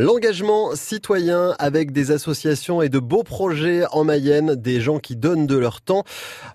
L'engagement citoyen avec des associations et de beaux projets en Mayenne, des gens qui donnent de leur temps.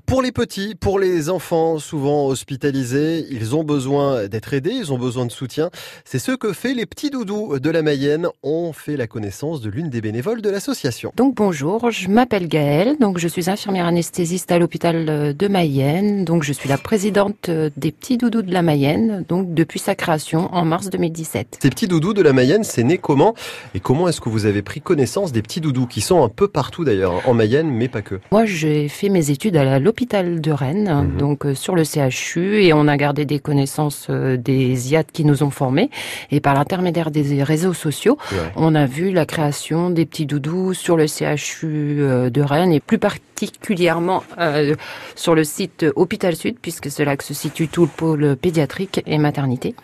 Pour les petits, pour les enfants souvent hospitalisés, ils ont besoin d'être aidés, ils ont besoin de soutien. C'est ce que fait les petits doudous de la Mayenne. On fait la connaissance de l'une des bénévoles de l'association. Donc bonjour, je m'appelle Gaëlle, donc je suis infirmière anesthésiste à l'hôpital de Mayenne. Donc je suis la présidente des petits doudous de la Mayenne, donc depuis sa création en mars 2017. Ces petits doudous de la Mayenne, c'est né comment? Et comment est-ce que vous avez pris connaissance des petits doudous qui sont un peu partout d'ailleurs, en Mayenne, mais pas que Moi, j'ai fait mes études à l'hôpital de Rennes, mhm. donc euh, sur le CHU, et on a gardé des connaissances euh, des IAT qui nous ont formés. Et par l'intermédiaire des réseaux sociaux, on a vu la création des petits doudous sur le CHU euh, de Rennes, et plus particulièrement sur le site Hôpital Sud, puisque c'est là que se situe tout le pôle pédiatrique et maternité.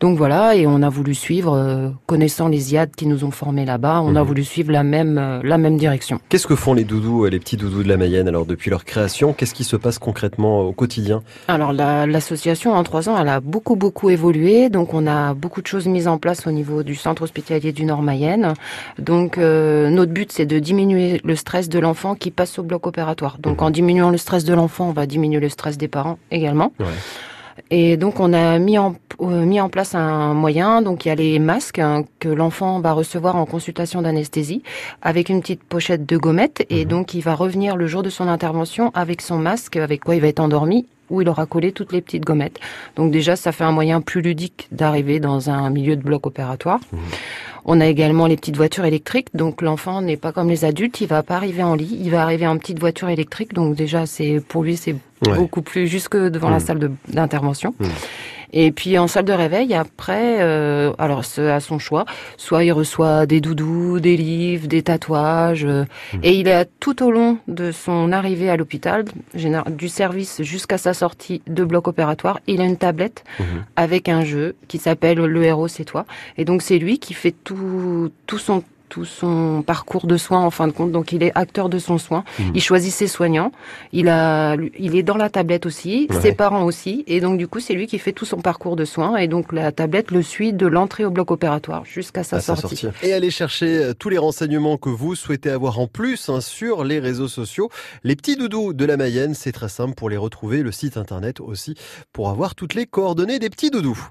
Donc voilà, et on a voulu suivre, euh, connaissant les IAD qui nous ont formés là-bas, on a mhm. voulu suivre la même euh, la même direction. Qu'est-ce que font les doudous, euh, les petits doudous de la Mayenne Alors depuis leur création, qu'est-ce qui se passe concrètement au quotidien? Alors l'association en trois ans, elle a beaucoup beaucoup évolué. Donc on a beaucoup de choses mises en place au niveau du centre hospitalier du Nord Mayenne. Donc notre but c'est de diminuer le stress de l'enfant qui passe au bloc opératoire. Donc mhm. en diminuant le stress de l'enfant, on va diminuer le stress des parents également. Ouais. Et donc on a mis en, euh, mis en place un moyen, donc il y a les masques hein, que l'enfant va recevoir en consultation d'anesthésie avec une petite pochette de gommettes et mhm. donc il va revenir le jour de son intervention avec son masque avec quoi il va être endormi où il aura collé toutes les petites gommettes. Donc déjà ça fait un moyen plus ludique d'arriver dans un milieu de bloc opératoire. Mhm. On a également les petites voitures électriques, donc l'enfant n'est pas comme les adultes, il va pas arriver en lit, il va arriver en petite voiture électrique, donc déjà c'est pour lui c'est beaucoup plus jusque devant la mmh. salle d'intervention. Mmh. Et puis en salle de réveil, après, euh, alors à son choix, soit il reçoit des doudous, des livres, des tatouages, euh, mmh. et il est tout au long de son arrivée à l'hôpital, du service jusqu'à sa sortie de bloc opératoire, il a une tablette avec un jeu qui s'appelle Le héros c'est toi, et donc c'est lui qui fait tout tout son tout son parcours de soins en fin de compte. Donc il est acteur de son soin. Mhm. Il choisit ses soignants. Il a, il est dans la tablette aussi, ses parents aussi. Et donc du coup c'est lui qui fait tout son parcours de soins. Et donc la tablette le suit de l'entrée au bloc opératoire jusqu'à sa, sortie. Et allez chercher euh, tous les renseignements que vous souhaitez avoir en plus hein, sur les réseaux sociaux. Les petits doudous de la Mayenne, c'est très simple pour les retrouver. Le site internet aussi pour avoir toutes les coordonnées des petits doudous.